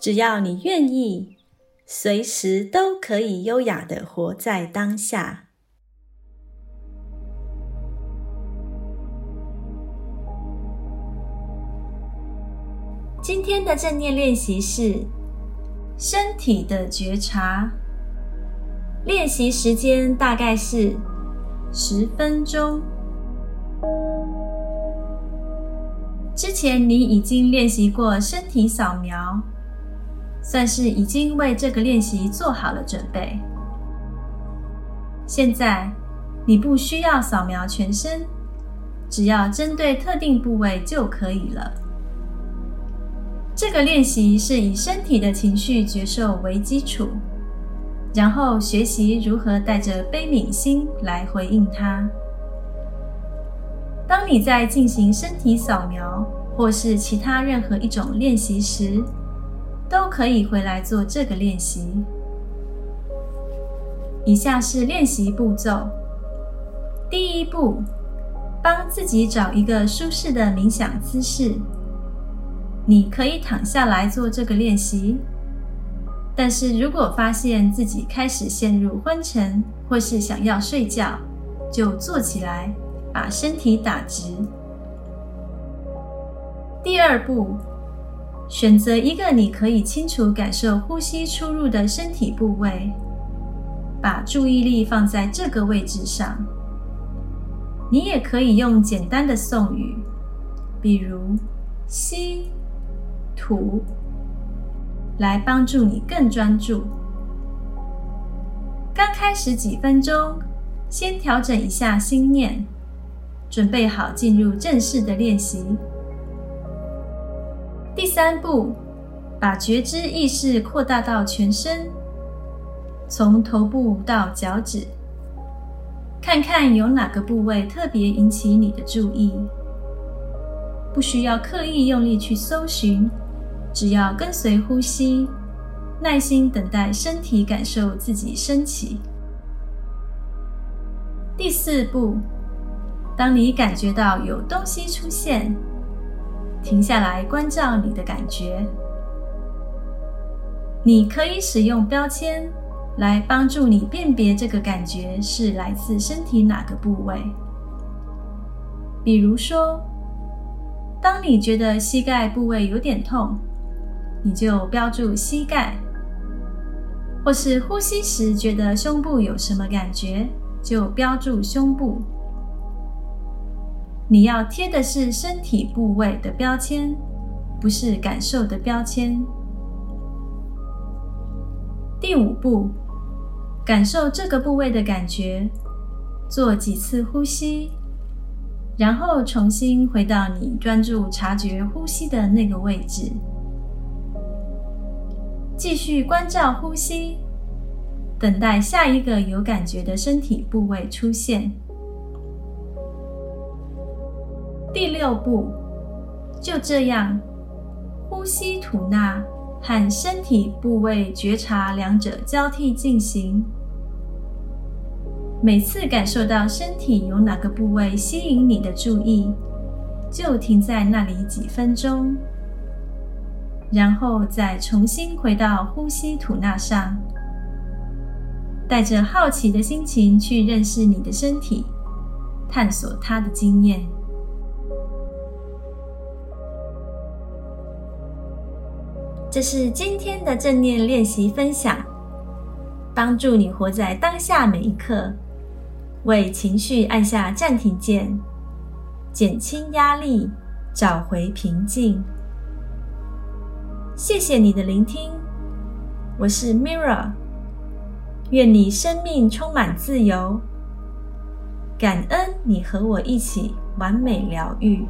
只要你愿意，随时都可以优雅的活在当下。今天的正念练习是身体的觉察。练习时间大概是十分钟。之前你已经练习过身体扫描，算是已经为这个练习做好了准备。现在你不需要扫描全身，只要针对特定部位就可以了。这个练习是以身体的情绪觉受为基础，然后学习如何带着悲悯心来回应它。当你在进行身体扫描，或是其他任何一种练习时，都可以回来做这个练习。以下是练习步骤：第一步，帮自己找一个舒适的冥想姿势。你可以躺下来做这个练习，但是如果发现自己开始陷入昏沉，或是想要睡觉，就坐起来。把身体打直。第二步，选择一个你可以清楚感受呼吸出入的身体部位，把注意力放在这个位置上。你也可以用简单的颂语，比如“吸”“吐”，来帮助你更专注。刚开始几分钟，先调整一下心念。准备好进入正式的练习。第三步，把觉知意识扩大到全身，从头部到脚趾，看看有哪个部位特别引起你的注意。不需要刻意用力去搜寻，只要跟随呼吸，耐心等待身体感受自己升起。第四步。当你感觉到有东西出现，停下来关照你的感觉。你可以使用标签来帮助你辨别这个感觉是来自身体哪个部位。比如说，当你觉得膝盖部位有点痛，你就标注膝盖；或是呼吸时觉得胸部有什么感觉，就标注胸部。你要贴的是身体部位的标签，不是感受的标签。第五步，感受这个部位的感觉，做几次呼吸，然后重新回到你专注察觉呼吸的那个位置，继续关照呼吸，等待下一个有感觉的身体部位出现。第六步，就这样，呼吸吐纳和身体部位觉察两者交替进行。每次感受到身体有哪个部位吸引你的注意，就停在那里几分钟，然后再重新回到呼吸吐纳上，带着好奇的心情去认识你的身体，探索它的经验。这是今天的正念练习分享，帮助你活在当下每一刻，为情绪按下暂停键，减轻压力，找回平静。谢谢你的聆听，我是 Mirra，愿你生命充满自由，感恩你和我一起完美疗愈。